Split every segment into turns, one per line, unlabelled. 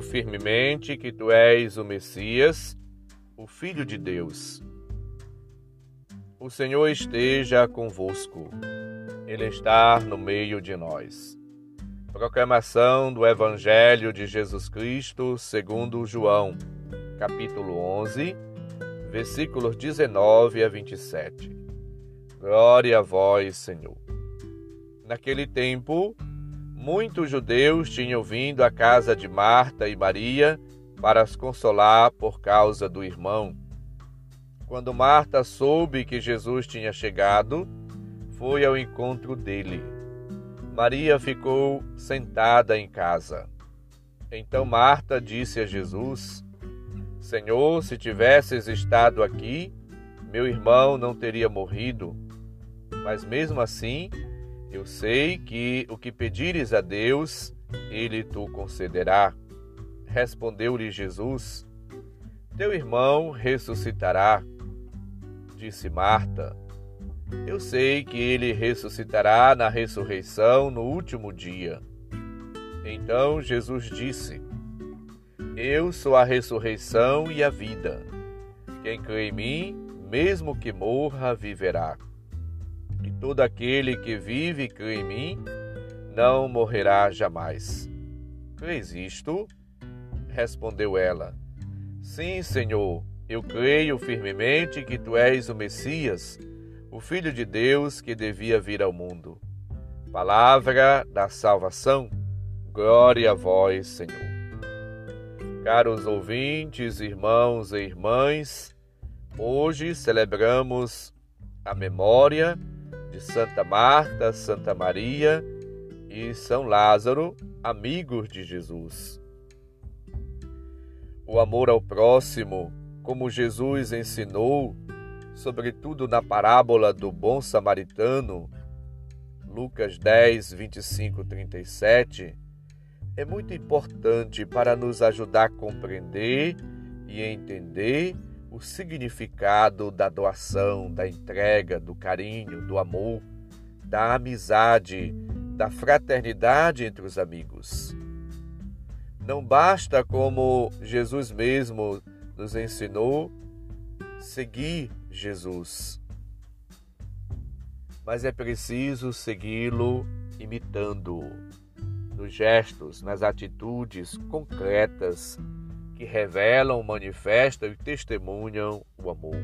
creio firmemente que tu és o Messias, o Filho de Deus. O Senhor esteja convosco, Ele está no meio de nós. Proclamação do Evangelho de Jesus Cristo segundo João, capítulo 11, versículos 19 a 27. Glória a vós, Senhor. Naquele tempo, muitos judeus tinham vindo à casa de Marta e Maria para as consolar por causa do irmão. Quando Marta soube que Jesus tinha chegado, foi ao encontro dele. Maria ficou sentada em casa. Então Marta disse a Jesus: Senhor, se tivesses estado aqui, meu irmão não teria morrido. Mas mesmo assim, eu sei que o que pedires a Deus, ele tu concederá. Respondeu-lhe Jesus: Teu irmão ressuscitará. Disse Marta: Eu sei que ele ressuscitará na ressurreição no último dia. Então Jesus disse: Eu sou a ressurreição e a vida. Quem crê em mim, mesmo que morra, viverá. E todo aquele que vive e crê em mim não morrerá jamais. Crês isto? Respondeu ela: Sim, Senhor, eu creio firmemente que tu és o Messias, o Filho de Deus que devia vir ao mundo. Palavra da salvação, glória a vós, Senhor. Caros ouvintes, irmãos e irmãs, hoje celebramos a memória de Santa Marta, Santa Maria e São Lázaro, amigos de Jesus. O amor ao próximo, como Jesus ensinou, sobretudo na parábola do bom samaritano, Lucas 10, 25, 37, é muito importante para nos ajudar a compreender e entender o significado da doação, da entrega, do carinho, do amor, da amizade, da fraternidade entre os amigos. Não basta, como Jesus mesmo nos ensinou, seguir Jesus, mas é preciso segui-lo imitando nos gestos, nas atitudes concretas que revelam, manifestam e testemunham o amor.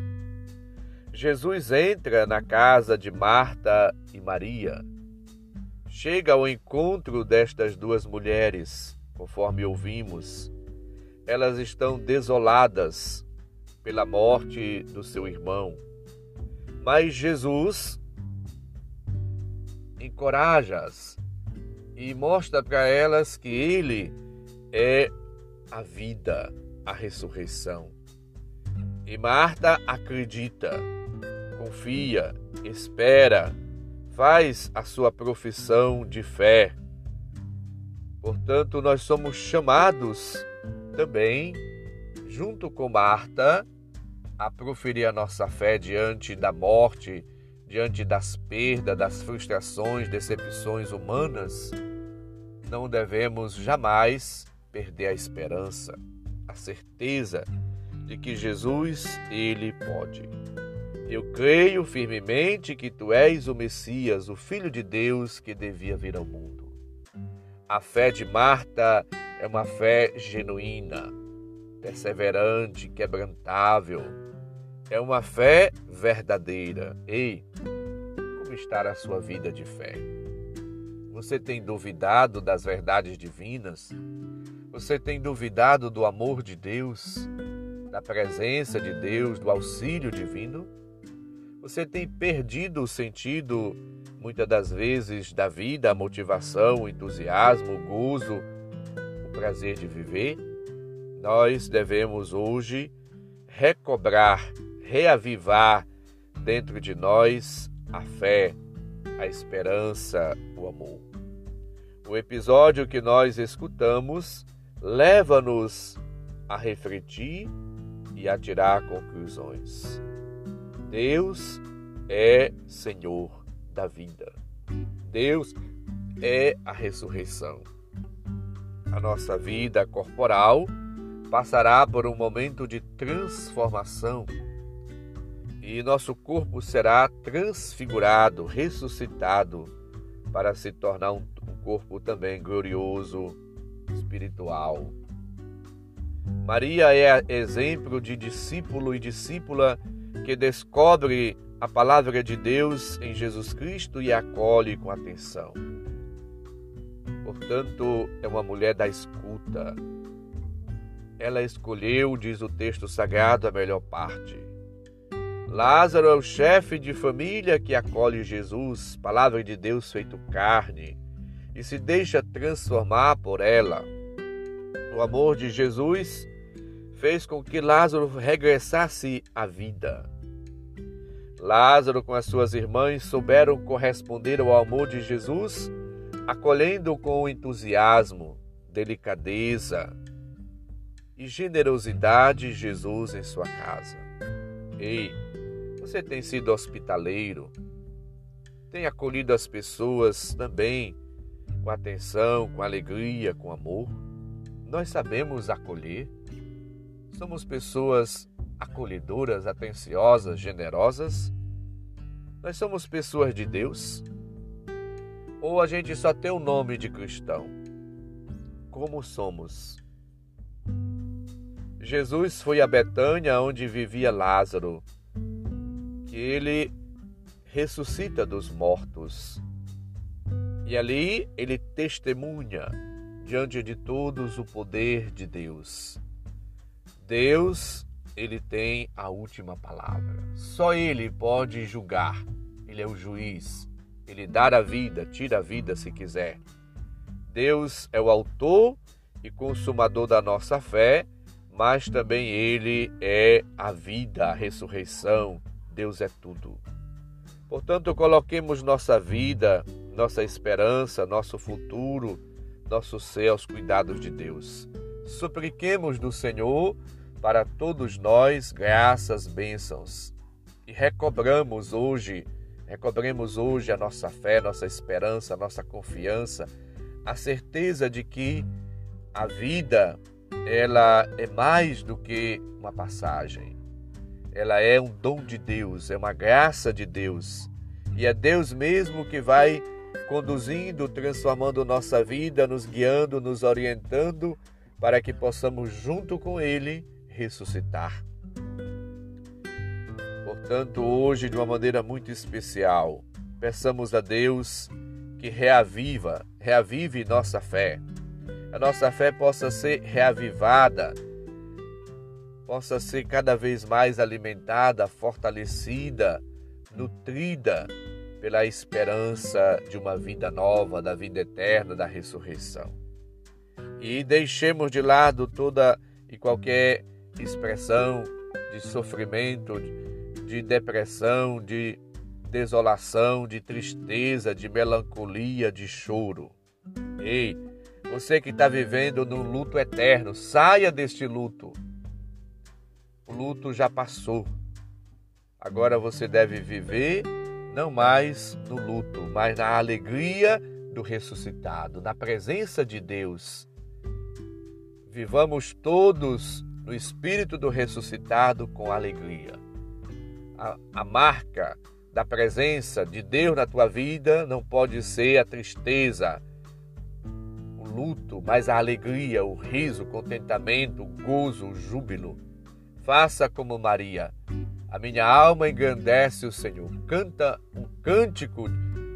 Jesus entra na casa de Marta e Maria. Chega ao encontro destas duas mulheres, conforme ouvimos. Elas estão desoladas pela morte do seu irmão. Mas Jesus encoraja-as e mostra para elas que ele é a vida, a ressurreição. E Marta acredita, confia, espera, faz a sua profissão de fé. Portanto, nós somos chamados também, junto com Marta, a proferir a nossa fé diante da morte, diante das perdas, das frustrações, decepções humanas. Não devemos jamais perder a esperança, a certeza de que Jesus, ele pode. Eu creio firmemente que tu és o Messias, o Filho de Deus que devia vir ao mundo. A fé de Marta é uma fé genuína, perseverante, quebrantável. É uma fé verdadeira. Ei, como está a sua vida de fé? Você tem duvidado das verdades divinas? Você tem duvidado do amor de Deus, da presença de Deus, do auxílio divino? Você tem perdido o sentido, muitas das vezes, da vida, a motivação, o entusiasmo, o gozo, o prazer de viver? Nós devemos hoje recobrar, reavivar dentro de nós a fé, a esperança, o amor. O episódio que nós escutamos leva-nos a refletir e a tirar conclusões. Deus é Senhor da vida. Deus é a ressurreição. a nossa vida corporal passará por um momento de transformação e nosso corpo será transfigurado, ressuscitado, para se tornar um, corpo também glorioso, espiritual. Maria é exemplo de discípulo e discípula que descobre a palavra de Deus em Jesus Cristo e acolhe com atenção. Portanto, é uma mulher da escuta. Ela escolheu, diz o texto sagrado, a melhor parte. Lázaro é o chefe de família que acolhe Jesus, palavra de Deus feito carne, e se deixa transformar por ela. O amor de Jesus fez com que Lázaro regressasse à vida. Lázaro, com as suas irmãs, souberam corresponder ao amor de Jesus, acolhendo com entusiasmo, delicadeza e generosidade Jesus em sua casa. Ei, você tem sido hospitaleiro? Tem acolhido as pessoas também com atenção, com alegria, com amor? Nós sabemos acolher? Somos pessoas acolhedoras, atenciosas, generosas? Nós somos pessoas de Deus? Ou a gente só tem o nome de cristão? Como somos? Jesus foi a Betânia, onde vivia Lázaro, que ele ressuscita dos mortos. E ali ele testemunha diante de todos o poder de Deus. Deus, ele tem a última palavra. Só ele pode julgar. Ele é o juiz. Ele dá a vida, tira a vida se quiser. Deus é o autor e consumador da nossa fé, mas também ele é a vida, a ressurreição, Deus é tudo. Portanto, coloquemos nossa vida, nossa esperança, nosso futuro, nosso ser aos cuidados de Deus. Supliquemos do Senhor para todos nós graças, bênçãos. E recobramos hoje, recobremos hoje a nossa fé, nossa esperança, nossa confiança, a certeza de que a vida ela é mais do que uma passagem ela é um dom de Deus, é uma graça de Deus. E é Deus mesmo que vai conduzindo, transformando nossa vida, nos guiando, nos orientando, para que possamos, junto com Ele, ressuscitar. Portanto, hoje, de uma maneira muito especial, peçamos a Deus que reaviva, reavive nossa fé. A nossa fé possa ser reavivada possa ser cada vez mais alimentada, fortalecida, nutrida pela esperança de uma vida nova, da vida eterna, da ressurreição. E deixemos de lado toda e qualquer expressão de sofrimento, de depressão, de desolação, de tristeza, de melancolia, de choro. Ei, você que está vivendo num luto eterno, saia deste luto o luto já passou. Agora você deve viver não mais no luto, mas na alegria do ressuscitado, na presença de Deus. Vivamos todos no espírito do ressuscitado com alegria. A, a marca da presença de Deus na tua vida não pode ser a tristeza, o luto, mas a alegria, o riso, o contentamento, o gozo, o júbilo. Faça como Maria. A minha alma engrandece o Senhor. Canta um cântico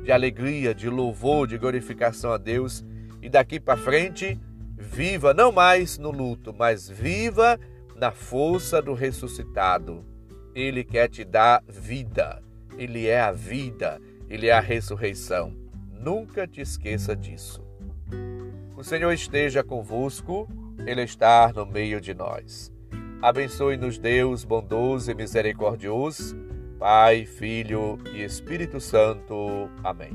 de alegria, de louvor, de glorificação a Deus. E daqui para frente, viva não mais no luto, mas viva na força do ressuscitado. Ele quer te dar vida. Ele é a vida. Ele é a ressurreição. Nunca te esqueça disso. O Senhor esteja convosco. Ele está no meio de nós. Abençoe-nos, Deus bondoso e misericordioso, Pai, Filho e Espírito Santo. Amém.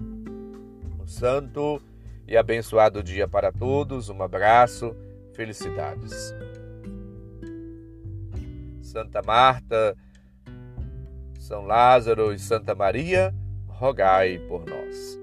Um santo e abençoado dia para todos. Um abraço, felicidades. Santa Marta, São Lázaro e Santa Maria, rogai por nós.